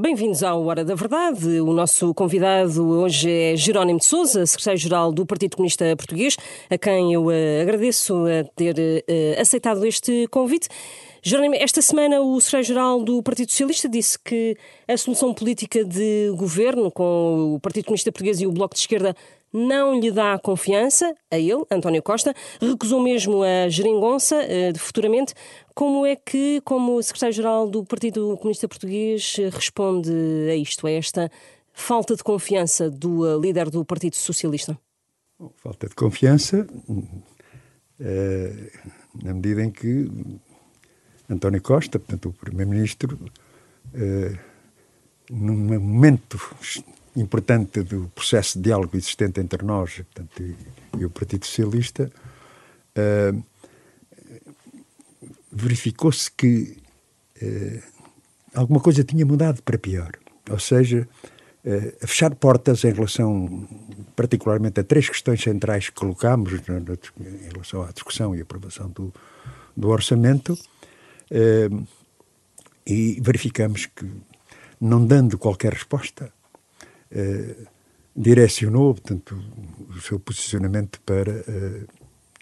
Bem-vindos ao Hora da Verdade. O nosso convidado hoje é Jerónimo de Souza, secretário-geral do Partido Comunista Português, a quem eu uh, agradeço a ter uh, aceitado este convite. Jerónimo, esta semana o secretário-geral do Partido Socialista disse que a solução política de governo com o Partido Comunista Português e o Bloco de Esquerda não lhe dá confiança, a ele, António Costa, recusou mesmo a geringonça uh, futuramente. Como é que, como secretário-geral do Partido Comunista Português, responde a isto, a esta falta de confiança do uh, líder do Partido Socialista? Falta de confiança, na medida em que António Costa, portanto, o Primeiro-Ministro, num momento importante do processo de diálogo existente entre nós portanto, e, e, o Partido Socialista, uh, verificou-se que uh, alguma coisa tinha mudado para pior. Ou seja, uh, a fechar portas em relação, particularmente, a três questões centrais que colocámos na, na, em relação à discussão e aprovação do, do orçamento, e verificamos que, não dando qualquer resposta, eh, direcionou, portanto, o seu posicionamento para uh,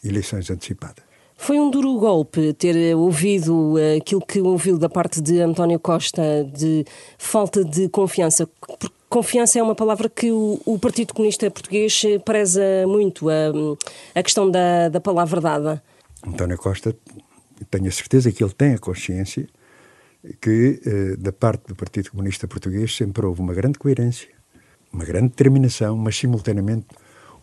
eleições antecipadas. Foi um duro golpe ter ouvido uh, aquilo que ouviu da parte de António Costa de falta de confiança. Confiança é uma palavra que o, o Partido Comunista Português preza muito, a, a questão da, da palavra dada. António Costa, tenho a certeza que ele tem a consciência que, da parte do Partido Comunista Português, sempre houve uma grande coerência uma grande determinação, mas simultaneamente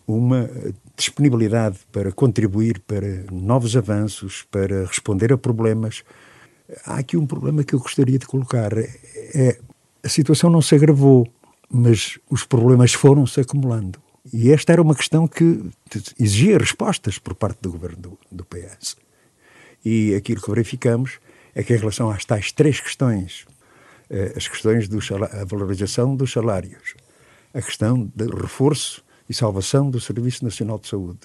uma disponibilidade para contribuir para novos avanços, para responder a problemas. Há aqui um problema que eu gostaria de colocar. É, a situação não se agravou, mas os problemas foram-se acumulando. E esta era uma questão que exigia respostas por parte do governo do, do PS. E aquilo que verificamos é que, em relação às tais três questões, eh, as questões da valorização dos salários, a questão do reforço e salvação do Serviço Nacional de Saúde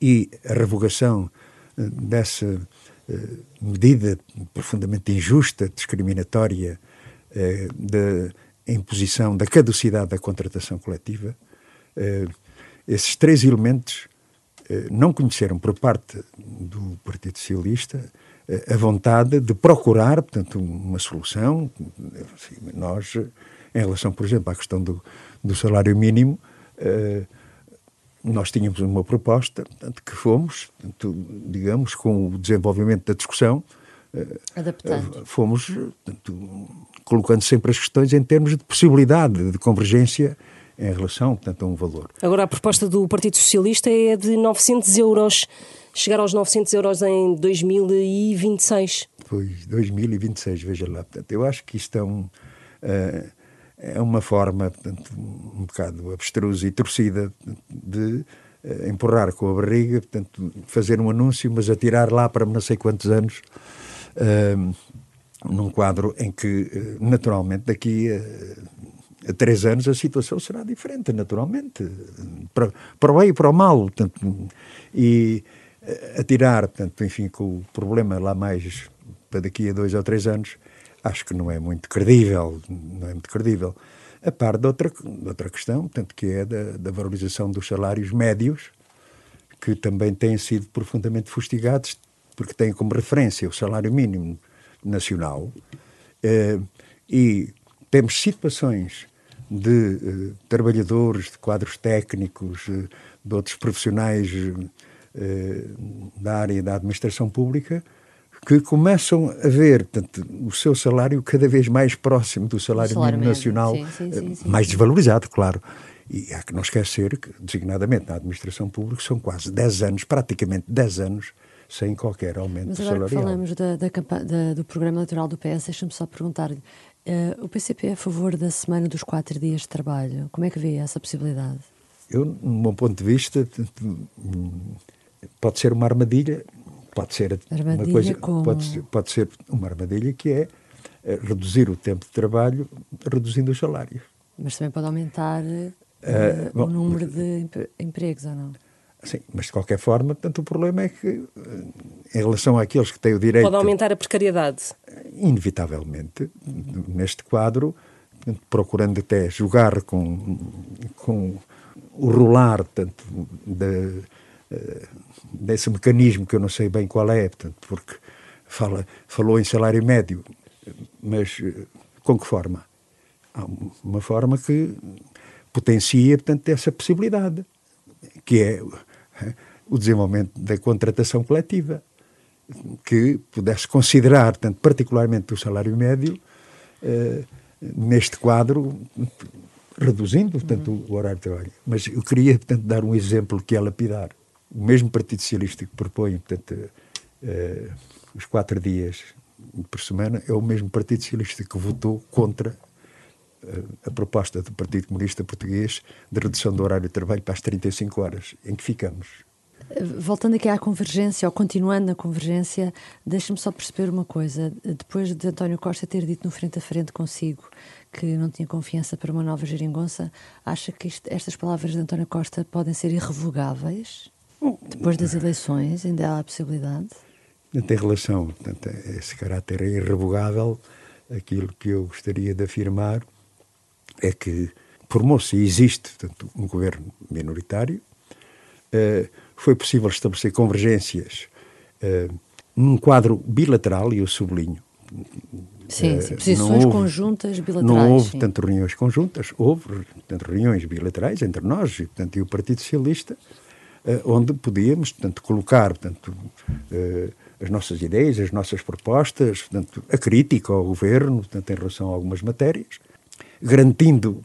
e a revogação eh, dessa eh, medida profundamente injusta, discriminatória, eh, da imposição da caducidade da contratação coletiva, esses três elementos não conheceram por parte do Partido Socialista a vontade de procurar, portanto, uma solução. Nós, em relação, por exemplo, à questão do, do salário mínimo, uh, nós tínhamos uma proposta, portanto, que fomos, portanto, digamos, com o desenvolvimento da discussão, uh, Adaptando. fomos portanto, colocando sempre as questões em termos de possibilidade de convergência em relação, portanto, a um valor. Agora, a proposta do Partido Socialista é de 900 euros, chegar aos 900 euros em 2026. Pois, 2026, veja lá. Portanto, eu acho que isto é um... Uh, é uma forma, portanto, um bocado abstrusa e torcida de uh, empurrar com a barriga, portanto, fazer um anúncio, mas atirar lá para não sei quantos anos, uh, num quadro em que, uh, naturalmente, daqui a, a, três anos a situação será diferente, naturalmente, para, para o bem e para o mal, portanto, e atirar, portanto, enfim, com o problema lá mais para daqui a dois ou três anos, acho que não é muito credível, não é muito credível. A par de outra, de outra questão, tanto que é da, da valorização dos salários médios, que também têm sido profundamente fustigados, porque têm como referência o salário mínimo nacional, eh, e temos situações de eh, trabalhadores, de quadros técnicos, eh, de outros profissionais eh, da área da administração pública, que começam a ver portanto, o seu salário cada vez mais próximo do salário, salário mínimo nacional, sim, sim, sim, eh, mais desvalorizado, claro. E há que não esquecer que, designadamente na administração pública, são quase 10 anos, praticamente 10 anos, sem qualquer aumento Mas agora salarial. falamos da, da, da, do programa eleitoral do PS, deixa-me só perguntar-lhe, uh, o PCP é a favor da semana dos quatro dias de trabalho? Como é que vê essa possibilidade? Eu, no meu ponto de vista, pode ser uma armadilha, pode ser armadilha uma coisa como... pode, pode ser uma armadilha que é eh, reduzir o tempo de trabalho reduzindo os salários. Mas também pode aumentar uh, bom, o número de empregos, ou não? Sim, mas de qualquer forma, portanto, o problema é que, em relação àqueles que têm o direito. Pode aumentar a precariedade. Inevitavelmente, neste quadro, procurando até jogar com, com o rolar portanto, de, desse mecanismo que eu não sei bem qual é, portanto, porque fala, falou em salário médio, mas eh, com que forma? Há uma forma que potencia, portanto, essa possibilidade, que é o desenvolvimento da contratação coletiva, que pudesse considerar, portanto, particularmente o salário médio, eh, neste quadro, reduzindo, portanto, uhum. o horário de trabalho. Mas eu queria, portanto, dar um exemplo que é lapidar. O mesmo Partido Socialista que propõe, portanto, eh, os quatro dias por semana, é o mesmo Partido Socialista que votou contra eh, a proposta do Partido Comunista Português de redução do horário de trabalho para as 35 horas. Em que ficamos? Voltando aqui à convergência, ou continuando na convergência, deixe-me só perceber uma coisa. Depois de António Costa ter dito no frente a frente consigo que não tinha confiança para uma nova geringonça, acha que isto, estas palavras de António Costa podem ser irrevogáveis? Depois das eleições, ainda há a possibilidade? Não tem relação, portanto, esse caráter é irrevogável. Aquilo que eu gostaria de afirmar é que formou-se e existe portanto, um governo minoritário. Uh, foi possível estabelecer convergências uh, num quadro bilateral, e eu sublinho. Sim, uh, sim posições houve, conjuntas bilaterais. Não houve sim. tanto reuniões conjuntas, houve tanto reuniões bilaterais entre nós e, portanto, e o Partido Socialista, onde podíamos, portanto, colocar, portanto, as nossas ideias, as nossas propostas, portanto, a crítica ao governo, portanto, em relação a algumas matérias, garantindo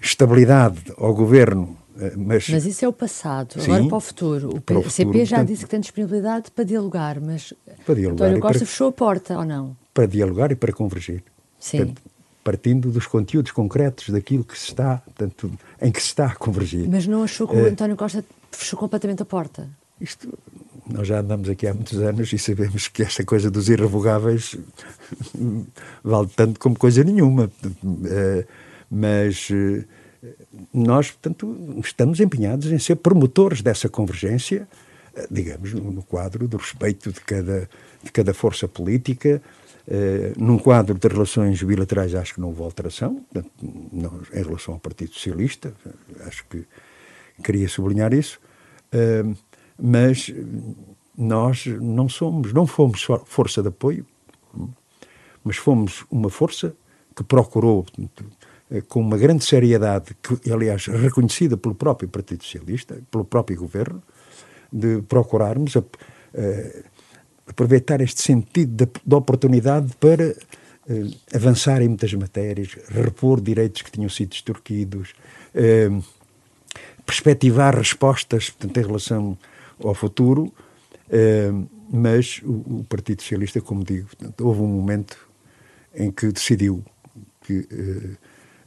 estabilidade ao governo eh, mas, mas, isso é o passado. Sim, Agora para o futuro. O PCP já disse que tem disponibilidade para dialogar, mas para dialogar António Costa para, fechou a porta, ou não? Para dialogar e para convergir. Sim. Portanto, partindo dos conteúdos concretos daquilo que se está, portanto, em que se está a convergir. Mas não achou que o uh, António Costa fechou completamente a porta? Isto, nós já andamos aqui há muitos anos e sabemos que esta coisa dos irrevogáveis vale tanto como coisa nenhuma. Uh, mas... Uh, nós, portanto, estamos empenhados em ser promotores dessa convergência, eh, digamos, no quadro do respeito de cada, de cada força política, eh, num quadro de relações bilaterais acho que não houve alteração, portanto, não, em relação ao Partido Socialista, acho que queria sublinhar isso, eh, mas nós não somos, não fomos força de apoio, mas fomos uma força que procurou eh, com uma grande seriedade, que, aliás, reconhecida pelo próprio Partido Socialista, pelo próprio governo, de procurarmos a, eh, aproveitar este sentido de, oportunidade para eh, avançar em muitas matérias, repor direitos que tinham sido extorquidos, perspectivar respostas portanto, em relação ao futuro, mas o, o, Partido Socialista, como digo, portanto, houve um momento em que decidiu que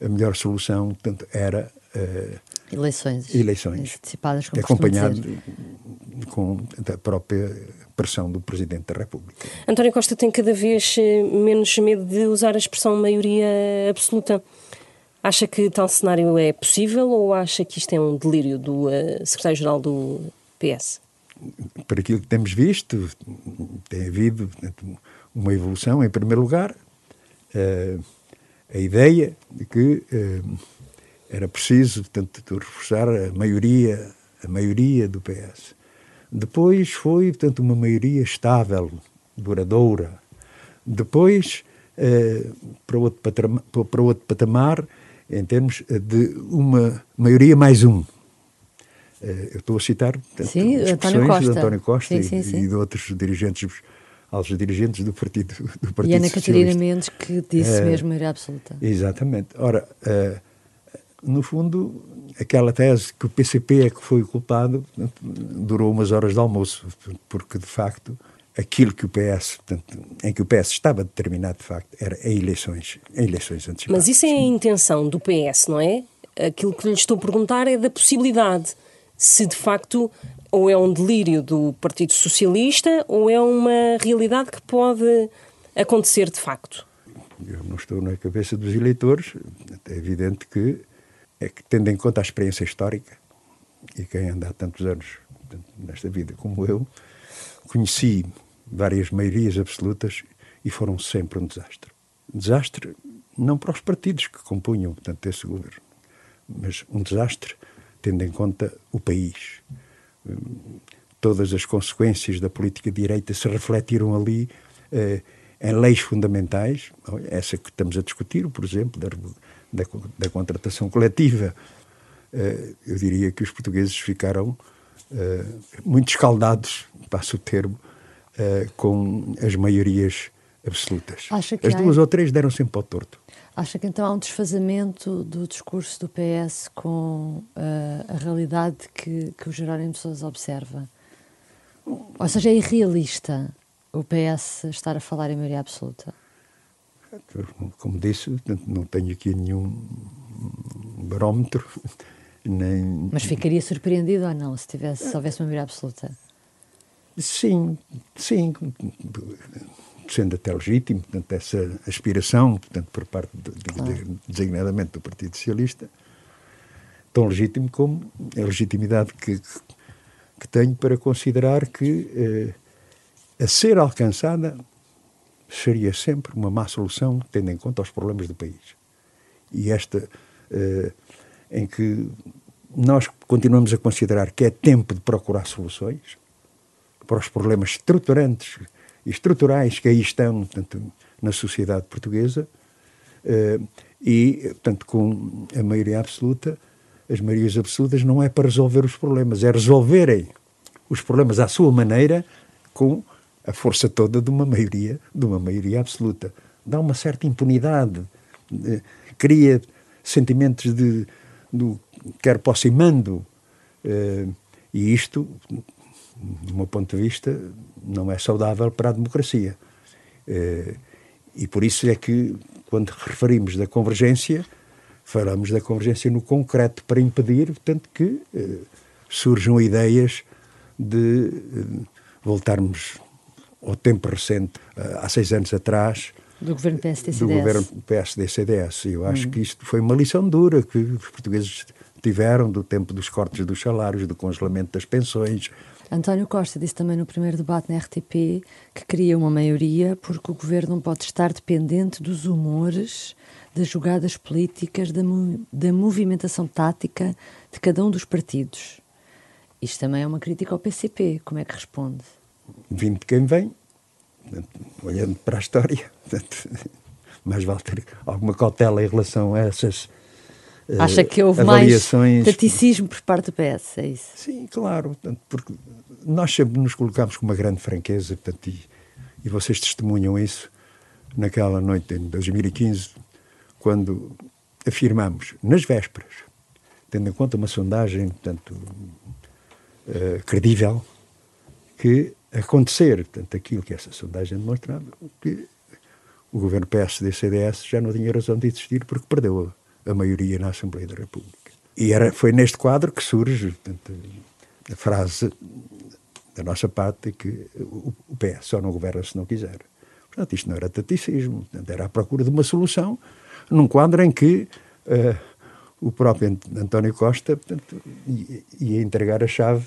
a melhor solução portanto, era uh, eleições, eleições antecipadas como acompanhado com a própria pressão do Presidente da República. António Costa tem cada vez eh, menos medo de usar a expressão maioria absoluta. Acha que tal cenário é possível ou acha que isto é um delírio do uh, secretário-geral do PS? Para aquilo que temos visto, tem havido uma evolução, em primeiro lugar. Uh, a ideia de que eh, era preciso, portanto, reforçar a maioria, a maioria do PS. Depois foi, portanto, uma maioria estável, duradoura. Depois, eh, para, outro patamar, para outro patamar, em termos de uma maioria mais um. Eh, eu estou a citar portanto, sim, António Costa. de António Costa sim, sim, e, e, de outros dirigentes aos dirigentes do Partido, do partido E Ana Catarina Mendes que disse uh, mesmo maioria absoluta. Exatamente. Ora, uh, no fundo, aquela tese que o PCP é que foi culpado durou umas horas de almoço, porque de facto aquilo que o PS, portanto, em que o PS estava determinado de facto, era em eleições, em eleições antecipadas. Mas isso é a intenção do PS, não é? Aquilo que lhe estou a perguntar é da possibilidade se de facto ou é um delírio do Partido Socialista ou é uma realidade que pode acontecer de facto? Eu não estou na cabeça dos eleitores. É evidente que, é que tendo em conta a experiência histórica, e quem anda há tantos anos nesta vida como eu, conheci várias maiorias absolutas e foram sempre um desastre. Desastre não para os partidos que compunham, portanto, esse governo, mas um desastre, tendo em conta o país. Todas as consequências da política de direita se refletiram ali eh, em leis fundamentais, essa que estamos a discutir, por exemplo, da, da, da contratação coletiva. Eh, eu diria que os portugueses ficaram eh, muito escaldados, passo o termo, eh, com as maiorias absolutas. As duas há... ou três deram sempre ao torto. Acha que então há um desfazamento do discurso do PS com uh, a realidade que, que o Jerónimo de Sousa observa? Ou seja, é irrealista o PS estar a falar em maioria absoluta? Como disse, não tenho aqui nenhum barómetro. Nem... Mas ficaria surpreendido ou não se, tivesse, se houvesse uma maioria absoluta? Sim, sim sendo até legítimo, portanto, essa aspiração, portanto, por parte, de, de, designadamente, do Partido Socialista, tão legítimo como a legitimidade que, que tenho para considerar que eh, a ser alcançada seria sempre uma má solução, tendo em conta os problemas do país. E esta, eh, em que nós continuamos a considerar que é tempo de procurar soluções para os problemas estruturantes estruturais que aí estão portanto, na sociedade portuguesa uh, e, portanto, com a maioria absoluta, as maiorias absolutas não é para resolver os problemas, é resolverem os problemas à sua maneira com a força toda de uma maioria, de uma maioria absoluta. Dá uma certa impunidade, uh, cria sentimentos de do quer posso e mando. Uh, e isto do meu ponto de vista, não é saudável para a democracia. Eh, e por isso é que, quando referimos da convergência, falamos da convergência no concreto, para impedir, portanto, que eh, surjam ideias de eh, voltarmos ao tempo recente, há seis anos atrás, do governo PSD-CDS. Do governo PSD-CDS. Eu acho hum. que isto foi uma lição dura que os portugueses tiveram do tempo dos cortes dos salários, do congelamento das pensões, António Costa disse também no primeiro debate na RTP que queria uma maioria porque o governo não pode estar dependente dos humores, das jogadas políticas, da, da movimentação tática de cada um dos partidos. Isto também é uma crítica ao PCP. Como é que responde? Vindo de quem vem, olhando para a história, mais vale ter alguma cautela em relação a essas Acha que houve avaliações... mais taticismo por parte do PS, é isso? Sim, claro, porque nós sempre nos colocamos com uma grande franqueza, portanto, e, e vocês testemunham isso naquela noite em 2015, quando afirmamos, nas vésperas, tendo em conta uma sondagem, portanto, uh, credível, que acontecer, portanto, aquilo que essa sondagem demonstrava, que o governo PSD-CDS já não tinha razão de existir porque perdeu a maioria na Assembleia da República. E era, foi neste quadro que surge portanto, a frase da nossa parte que o, o PS só não governa se não quiser. Portanto, isto não era taticismo, portanto, era a procura de uma solução num quadro em que uh, o próprio António Costa portanto, ia entregar a chave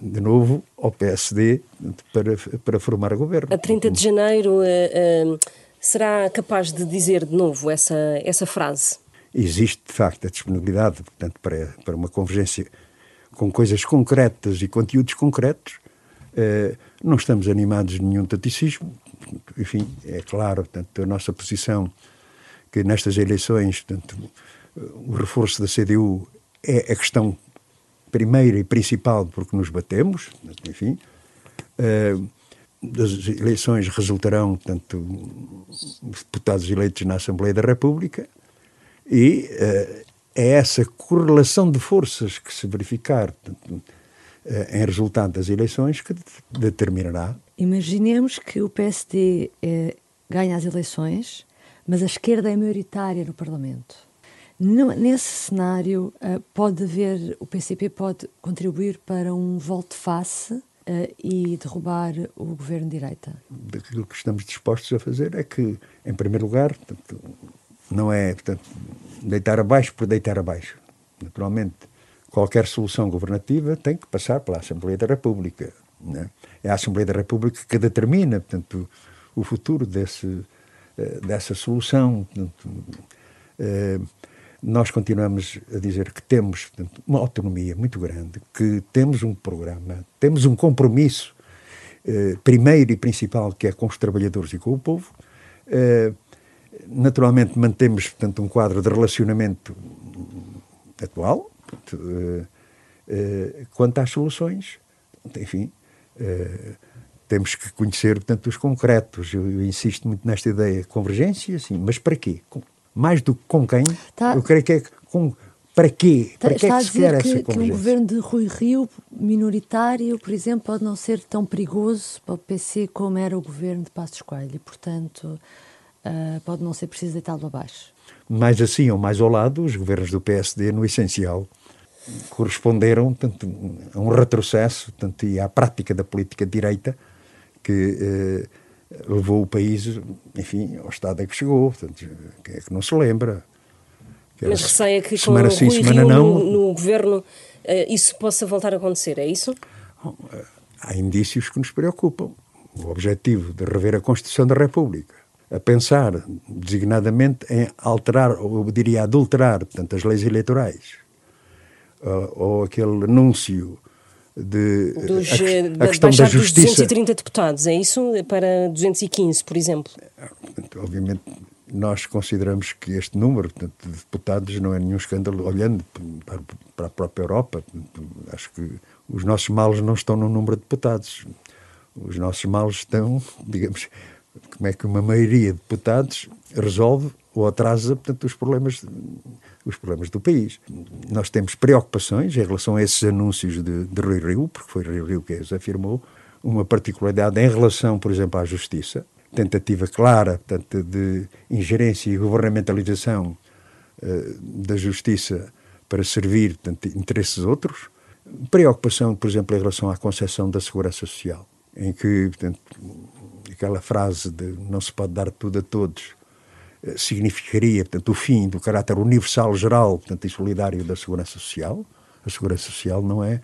de novo ao PSD para, para formar governo. A 30 de janeiro uh, uh, será capaz de dizer de novo essa, essa frase? Existe, de facto, a disponibilidade portanto, para, para uma convergência com coisas concretas e conteúdos concretos. Uh, não estamos animados de nenhum taticismo. Enfim, é claro, portanto, a nossa posição que nestas eleições, portanto, o reforço da CDU é a questão primeira e principal porque nos batemos, enfim. Uh, das eleições resultarão, portanto, deputados eleitos na Assembleia da República e uh, é essa correlação de forças que se verificar portanto, uh, em resultado das eleições que determinará. Imaginemos que o PSD eh, ganha as eleições, mas a esquerda é maioritária no Parlamento. Nesse cenário, uh, pode haver, o PCP pode contribuir para um volte-face uh, e derrubar o governo de direita? Aquilo que estamos dispostos a fazer é que, em primeiro lugar, portanto, não é portanto, deitar abaixo por deitar abaixo. Naturalmente, qualquer solução governativa tem que passar pela Assembleia da República. Né? É a Assembleia da República que determina, portanto, o futuro desse, dessa solução. Nós continuamos a dizer que temos portanto, uma autonomia muito grande, que temos um programa, temos um compromisso, primeiro e principal, que é com os trabalhadores e com o povo. Naturalmente mantemos, portanto, um quadro de relacionamento atual. Portanto, quanto às soluções, enfim, temos que conhecer, portanto, os concretos. Eu, eu, insisto muito nesta ideia. Convergência, sim, mas para quê? Mais do que com quem, tá. eu creio que é com para quê? Tá, para que é que se quer essa convergência? que um governo de Rui Rio, minoritário, por exemplo, pode não ser tão perigoso para o PC como era o governo de Passos Coelho. E, portanto, uh, pode não ser preciso deitá-lo abaixo. Mais assim ou mais ao lado, os governos do PSD, no essencial, corresponderam tanto, a um retrocesso tanto, e à prática da política de direita que eh, levou o país, enfim, ao estado em que chegou. Portanto, quem é que não se lembra? Que Mas receia que com o sim, Rio não, no, no governo eh, isso possa voltar a acontecer, é isso? Eh, há indícios que nos preocupam. O objetivo de rever a Constituição da República, a pensar designadamente em alterar, ou eu diria adulterar, portanto, as leis eleitorais, ou, ou aquele anúncio de Dos, a, a questão da justiça. Dos 230 deputados, é isso? Para 215, por exemplo? Obviamente, nós consideramos que este número de deputados não é nenhum escândalo, olhando para a própria Europa. Acho que os nossos males não estão no número de deputados. Os nossos males estão, digamos, como é que uma maioria de deputados resolve ou atrasa, portanto, os problemas os problemas do país. Nós temos preocupações em relação a esses anúncios de, de Rui Rio, porque foi Rui Rio que os afirmou, uma particularidade em relação, por exemplo, à justiça, tentativa clara, portanto, de ingerência e governamentalização uh, da justiça para servir portanto, interesses outros, preocupação, por exemplo, em relação à concepção da segurança social, em que, portanto, aquela frase de não se pode dar tudo a todos significaria, portanto, o fim do caráter universal, geral, portanto, e solidário da segurança social. A segurança social não é,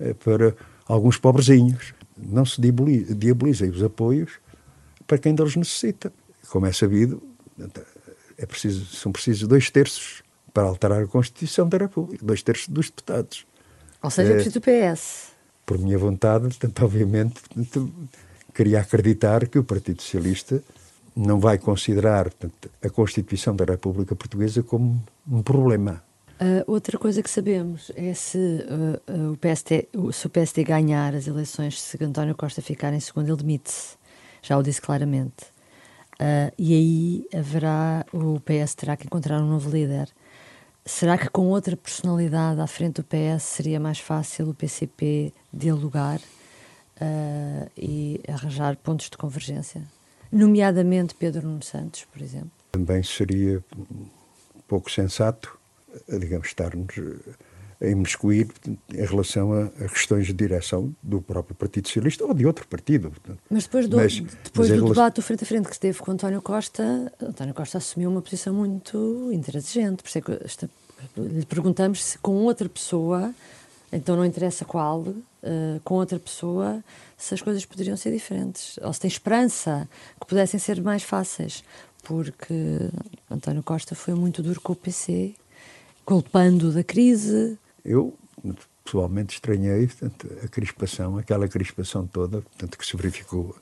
é para alguns pobrezinhos. Não se diabolizem os apoios para quem deles necessita. Como é sabido, é preciso, são precisos dois terços para alterar a Constituição da República, dois terços dos deputados. Ou seja, é, preciso do PS. Por minha vontade, portanto, obviamente, portanto, queria acreditar que o Partido Socialista não vai considerar portanto, a Constituição da República Portuguesa como um problema. Uh, outra coisa que sabemos é se, uh, uh, o PST, se o PSD ganhar as eleições, se António Costa ficar em segundo, ele demite-se. Já o disse claramente. e aí haverá, o PS terá que encontrar um novo líder. Será que com outra personalidade à frente do PS seria mais fácil o PCP dialogar e arranjar pontos de convergência? Nomeadamente Pedro Nuno Santos, por exemplo? Também seria pouco sensato, digamos, estarmos a imiscuir em relação a, a, questões de direção do próprio Partido Socialista ou de outro partido. Mas depois do, mas, depois mas do debate do frente a frente que esteve com António Costa, António Costa assumiu uma posição muito intransigente. Por isso é que esta, lhe perguntamos se com outra pessoa, então não interessa qual, uh, com outra pessoa, se as coisas poderiam ser diferentes, ou se tem esperança que pudessem ser mais fáceis, porque António Costa foi muito duro com o PC, culpando da crise. Eu, pessoalmente, estranhei portanto, a crispação, aquela crispação toda portanto, que se verificou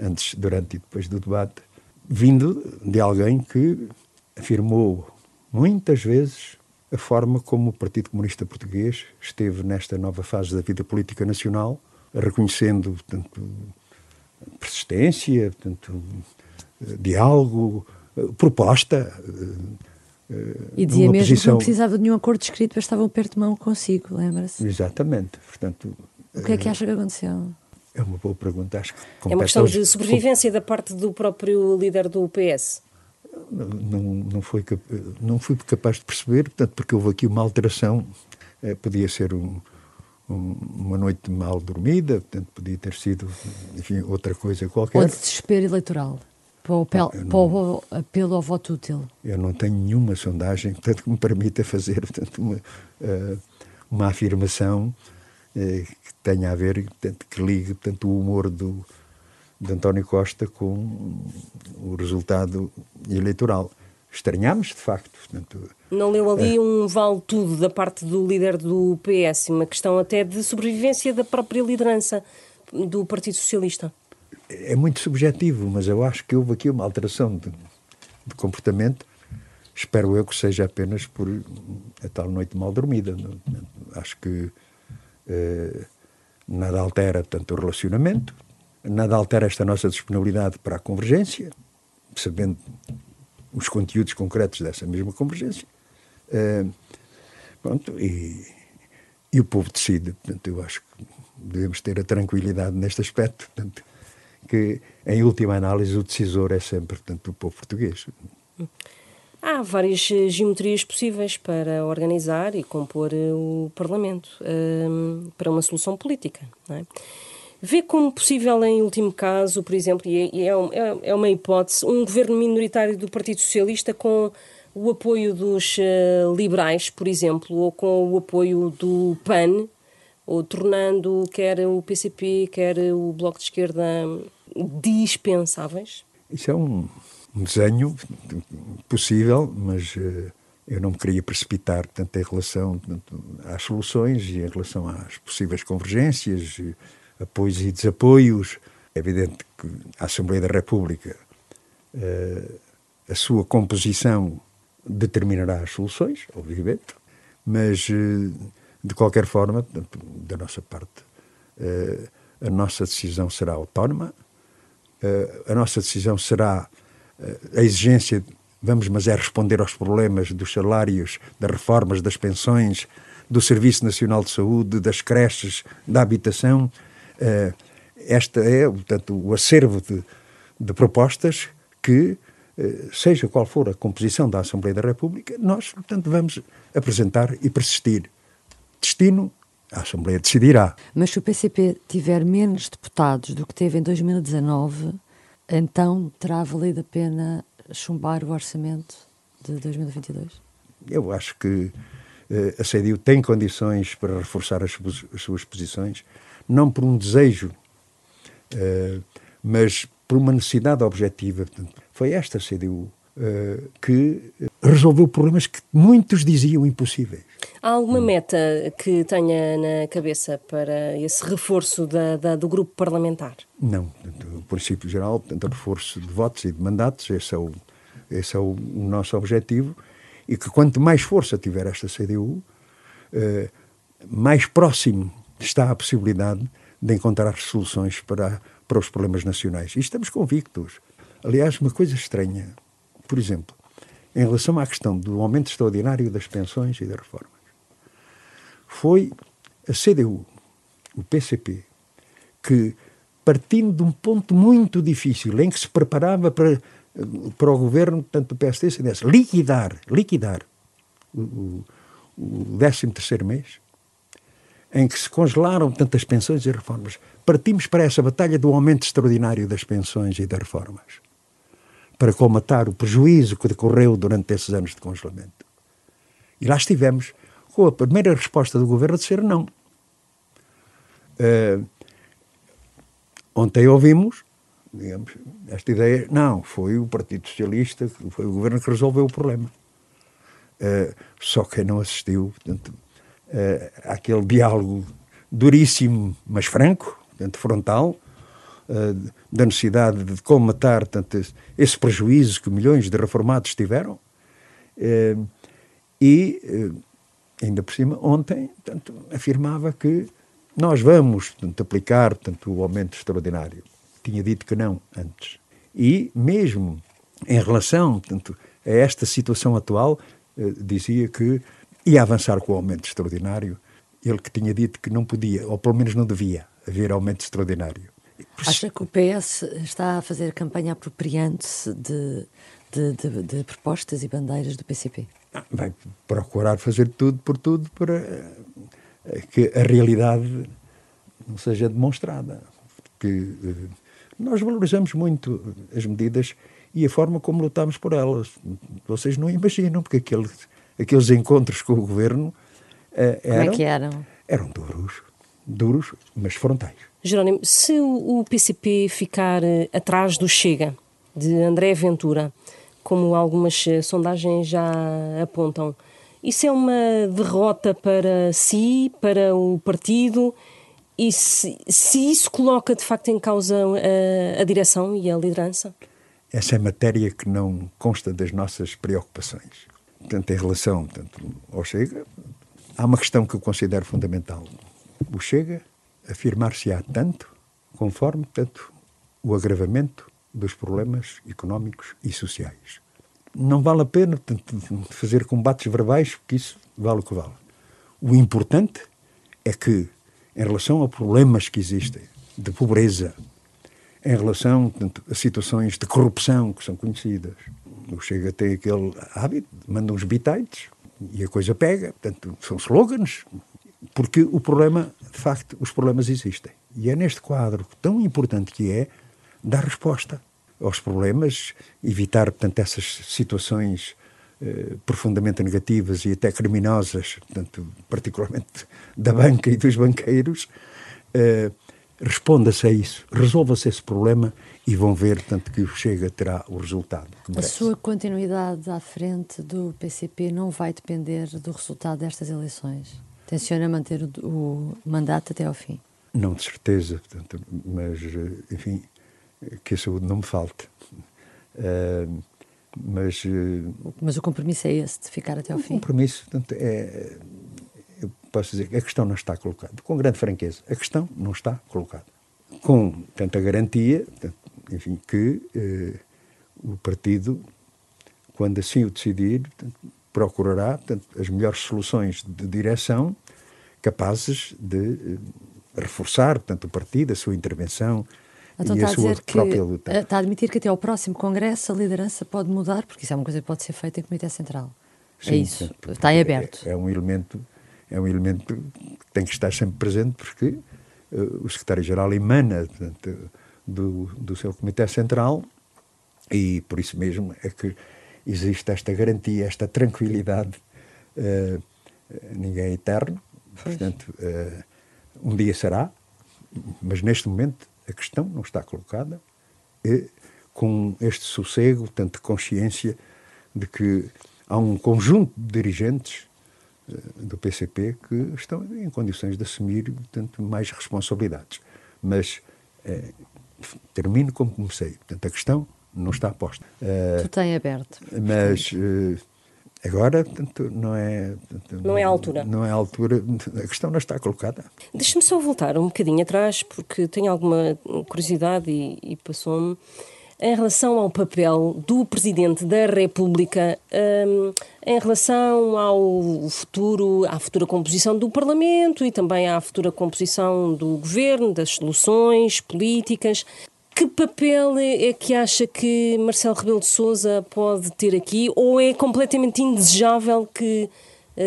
antes, durante e depois do debate, vindo de alguém que afirmou muitas vezes a forma como o Partido Comunista Português esteve nesta nova fase da vida política nacional reconhecendo portanto, persistência, portanto, diálogo, proposta. E dizia mesmo posição... que não precisava de nenhum acordo escrito, mas estavam perto de mão consigo, lembra-se? Exatamente. Portanto, o que é que acha que aconteceu? É uma boa pergunta. Acho que é uma questão de sobrevivência da parte do próprio líder do PS. Não, não, foi, não fui capaz de perceber, portanto, porque houve aqui uma alteração. É, podia ser um, uma noite mal dormida, portanto podia ter sido enfim, outra coisa qualquer. Ou de desespero eleitoral, para o, não, para o apelo ao voto útil. Eu não tenho nenhuma sondagem portanto, que me permita fazer portanto, uma, uh, uma afirmação uh, que tenha a ver, portanto, que ligue portanto, o humor do, de António Costa com o resultado eleitoral. Estranhámos, de facto. Portanto, não leu ali é. um vale-tudo da parte do líder do PS, uma questão até de sobrevivência da própria liderança do Partido Socialista? É muito subjetivo, mas eu acho que houve aqui uma alteração de, de comportamento. Espero eu que seja apenas por a tal noite mal dormida. Acho que eh, nada altera tanto o relacionamento, nada altera esta nossa disponibilidade para a convergência, sabendo os conteúdos concretos dessa mesma convergência. Uh, pronto, e, e o povo decide. Portanto, eu acho que devemos ter a tranquilidade neste aspecto, portanto, que em última análise o decisor é sempre portanto, o povo português. Há várias eh, geometrias possíveis para organizar e compor eh, o Parlamento um, para uma solução política. Não é? Vê como possível, em último caso, por exemplo, e é, é, é uma hipótese, um governo minoritário do Partido Socialista com o apoio dos uh, liberais, por exemplo, ou com o apoio do PAN, ou tornando quer o PCP, quer o Bloco de Esquerda dispensáveis? Isso é um, um desenho possível, mas uh, eu não me queria precipitar tanto em relação tanto às soluções e em relação às possíveis convergências, apoios e desapoios. É evidente que a Assembleia da República, uh, a sua composição determinará as soluções, obviamente, mas uh, de qualquer forma, da nossa parte, a nossa decisão será autónoma, a nossa decisão será a exigência, vamos, mas é responder aos problemas dos salários, das reformas, das pensões, do Serviço Nacional de Saúde, das creches, da habitação. Esta é, portanto, o acervo de, de propostas que, seja qual for a composição da Assembleia da República, nós, portanto, vamos apresentar e persistir. Destino a Assembleia decidirá. Mas se o PCP tiver menos deputados do que teve em 2019, então terá valido a pena chumbar o orçamento de 2022? Eu acho que uh, a CDU tem condições para reforçar as, as suas posições, não por um desejo, uh, mas por uma necessidade objetiva. Foi esta a CDU uh, que resolveu problemas que muitos diziam impossíveis. Há alguma meta que tenha na cabeça para esse reforço da, da, do grupo parlamentar? Não. O princípio geral, portanto, reforço de votos e de mandatos, esse é, o, esse é o, o nosso objetivo, e que quanto mais força tiver esta CDU, eh, mais próximo está a possibilidade de encontrar soluções para, para os problemas nacionais. E estamos convictos. Aliás, uma coisa estranha, por exemplo, em relação à questão do aumento extraordinário das pensões e das reformas. Foi a CDU, o PCP, que, partindo de um ponto muito difícil, em que se preparava para, para o governo, tanto do PSD e CDS, liquidar, liquidar o, o 13 terceiro mês, em que se congelaram tantas pensões e reformas, partimos para essa batalha do aumento extraordinário das pensões e das reformas para colmatar o prejuízo que decorreu durante esses anos de congelamento. E lá estivemos com a primeira resposta do governo de ser não. Uh, ontem ouvimos, digamos, esta ideia, não, foi o Partido Socialista, foi o governo que resolveu o problema. Uh, só quem não assistiu, portanto, uh, àquele diálogo duríssimo, mas franco, portanto, frontal, uh, da necessidade de colmatar tanto esse prejuízo que milhões de reformados tiveram. Uh, e, ainda por cima, ontem, tanto, afirmava que nós vamos tanto, aplicar tanto, o aumento extraordinário. Tinha dito que não antes. E, mesmo em relação tanto, a esta situação atual, dizia que ia avançar com o aumento extraordinário. Ele que tinha dito que não podia, ou pelo menos não devia, haver aumento extraordinário. Acha que o PS está a fazer campanha apropriante-se de, de, de, de, propostas e bandeiras do PCP? Vai procurar fazer tudo por tudo para eh, que a realidade não seja demonstrada. Porque eh, nós valorizamos muito as medidas e a forma como lutamos por elas. Vocês não imaginam, porque aqueles, aqueles encontros com o governo eram, eh, como é que eram? Eram duros, duros, mas frontais Jerónimo, se o PCP ficar eh, atrás do Chega, de André Ventura, como algumas eh, sondagens já apontam, isso é uma derrota para si, para o partido? E se, se isso coloca de facto em causa a, a direção e a liderança? Essa é matéria que não consta das nossas preocupações. Tanto em relação tanto ao Chega, há uma questão que eu considero fundamental. O Chega afirmar-se-á tanto conforme tanto o agravamento dos problemas económicos e sociais. Não vale a pena tanto, fazer combates verbais, porque isso vale o que vale. O importante é que, em relação a problemas que existem, de pobreza, em relação tanto, a situações de corrupção que são conhecidas, o Chega tem aquele hábito, manda uns bitites e a coisa pega, portanto, são slogans, porque o problema, de facto, os problemas existem. E é neste quadro tão importante que é dar resposta aos problemas, evitar, portanto, essas situações eh, profundamente negativas e até criminosas, portanto, particularmente da banca e dos banqueiros, eh, responda-se a isso, resolva-se esse problema e vão ver, portanto, que o Chega terá o resultado. a sua continuidade à frente do PCP não vai depender do resultado destas eleições? Tenciona manter o, o mandato até ao fim? Não, de certeza, portanto, mas, eh, enfim, que a saúde não me falte. Uh, mas, uh, mas o compromisso é esse, de ficar até ao o fim? O compromisso, portanto, é, eu posso dizer que a questão não está colocada, com grande franqueza, a questão não está colocada. Com tanta garantia, enfim, que uh, o partido, quando assim o decidir, portanto, procurará portanto, as melhores soluções de direção capazes de eh, reforçar portanto, o partido, a sua intervenção então, e a, a sua própria luta. Está a admitir que até ao próximo Congresso a liderança pode mudar, porque isso é uma coisa que pode ser feita em Comitê Central. É Sim, é isso, está em aberto. É, é, um elemento, é um elemento que tem que estar sempre presente, porque uh, o secretário-geral emana portanto, do, do seu Comitê Central e por isso mesmo é que existe esta garantia, esta tranquilidade. Uh, ninguém é eterno, portanto, uh, um dia será, mas neste momento a questão não está colocada. E, com este sossego, tanto de consciência de que há um conjunto de dirigentes uh, do PCP que estão em condições de assumir tanto mais responsabilidades. Mas termino como comecei. Portanto, a questão não está posta. Uh, Tu tem aberto. Mas uh, agora, portanto, não é. Portanto, não é a altura. Não é a altura. A questão não está colocada. Deixa-me só voltar um bocadinho atrás, porque tenho alguma curiosidade e, e passou-me. Em relação ao papel do Presidente da República, um, em relação ao futuro, à futura composição do Parlamento e também à futura composição do Governo, das soluções políticas, que papel é, é que acha que Marcelo Rebelo de Sousa pode ter aqui? Ou é completamente indesejável que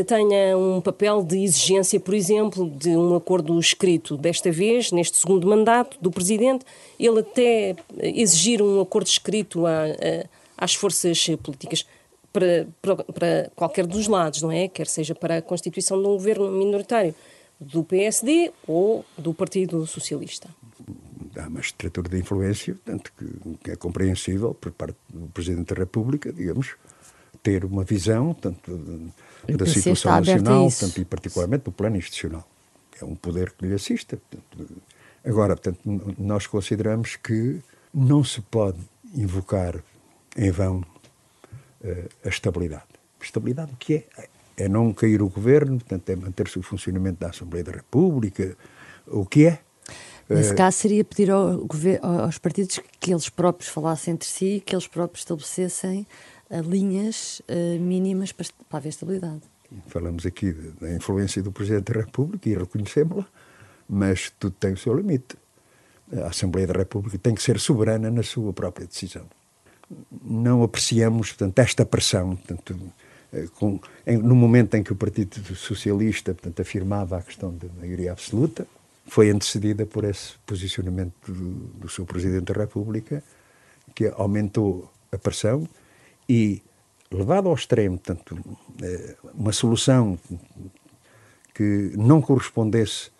tenha um papel de exigência, por exemplo, de um acordo escrito. Desta vez, neste segundo mandato do Presidente, ele até exigir um acordo escrito a, a, às forças políticas para, para, para, qualquer dos lados, não é? Quer seja para a constituição de um governo minoritário do PSD ou do Partido Socialista há uma estrutura de influência, tanto que, é compreensível por parte do Presidente da República, digamos, ter uma visão tanto da situação nacional, tanto e particularmente do plano institucional. É um poder que lhe assista. Portanto, agora, portanto, nós consideramos que não se pode invocar em vão uh, a estabilidade. Estabilidade o que é? É não cair o governo, portanto, é manter-se o funcionamento da Assembleia da República. O que é? Nesse uh, caso, seria pedir ao, aos partidos que eles próprios falassem entre si, que eles próprios estabelecessem uh, linhas uh, mínimas para, para haver estabilidade. Falamos aqui da influência do Presidente da República e reconhecemos-la, mas tudo tem o seu limite. A Assembleia da República tem que ser soberana na sua própria decisão. Não apreciamos, portanto, esta pressão, portanto, com, em, no momento em que o Partido Socialista, portanto, afirmava a questão da maioria absoluta, foi antecedida por esse posicionamento do, do seu Presidente da República, que aumentou a pressão e, levado ao extremo, tanto eh, uma solução que não correspondesse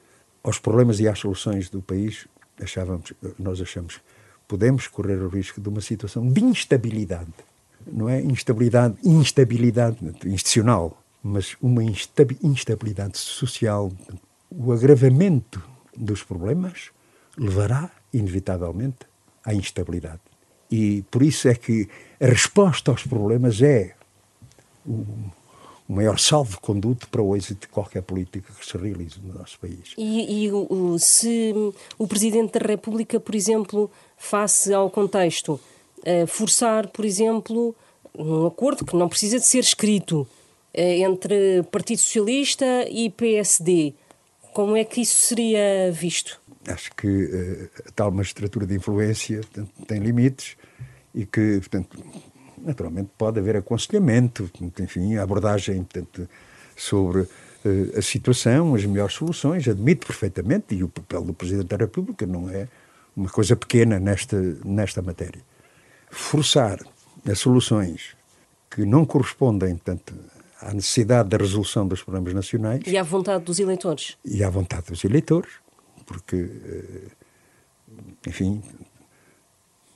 aos problemas e às soluções do país, achávamos, nós achamos podemos correr o risco de uma situação de instabilidade. Não é instabilidade, instabilidade institucional, mas uma instabilidade social. O agravamento dos problemas levará, inevitavelmente, à instabilidade. E por isso é que a resposta aos problemas é o, o maior salvo-conduto para o êxito de qualquer política que se realize no nosso país. E, e o, se o Presidente da República, por exemplo, face ao contexto, uh, forçar, por exemplo, um acordo que não precisa de ser escrito uh, entre Partido Socialista e PSD, como é que isso seria visto? Acho que uh, a tal magistratura de influência tem limites e que, portanto, naturalmente pode haver aconselhamento, enfim, abordagem portanto, sobre uh, a situação, as melhores soluções, admito perfeitamente, e o papel do Presidente da República não é uma coisa pequena nesta, nesta matéria. Forçar as soluções que não correspondem, portanto, à necessidade da resolução dos problemas nacionais. E à vontade dos eleitores. E à vontade dos eleitores, porque, eh, enfim,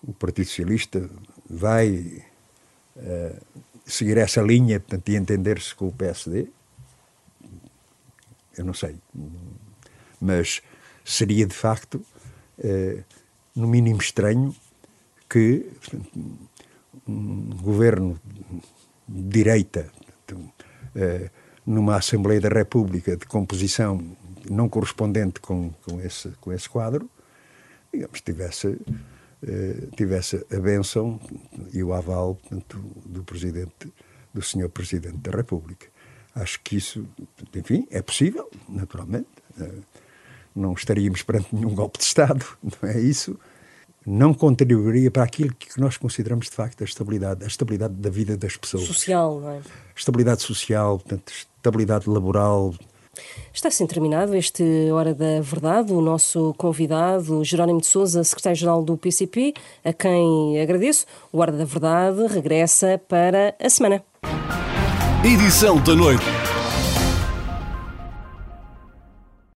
o Partido Socialista vai uh, seguir essa linha portanto, e entender-se com o PSD? Eu não sei. Mas seria, de facto, uh, no mínimo estranho que um governo de direita, uh, numa Assembleia da República de composição não correspondente com, com, esse, com esse quadro, digamos, tivesse eh, tivesse a benção e o aval portanto, do presidente, do senhor presidente da República. Acho que isso, enfim, é possível, naturalmente. Eh, não estaríamos perante nenhum golpe de Estado, não é isso? Não contribuiria para aquilo que nós consideramos de facto a estabilidade, a estabilidade da vida das pessoas. Social, não é? Estabilidade social, portanto, estabilidade laboral, Está assim terminado este Hora da Verdade. O nosso convidado, Jerónimo de Souza, secretário-geral do PCP, a quem agradeço. O Hora da Verdade regressa para a semana. Edição da noite.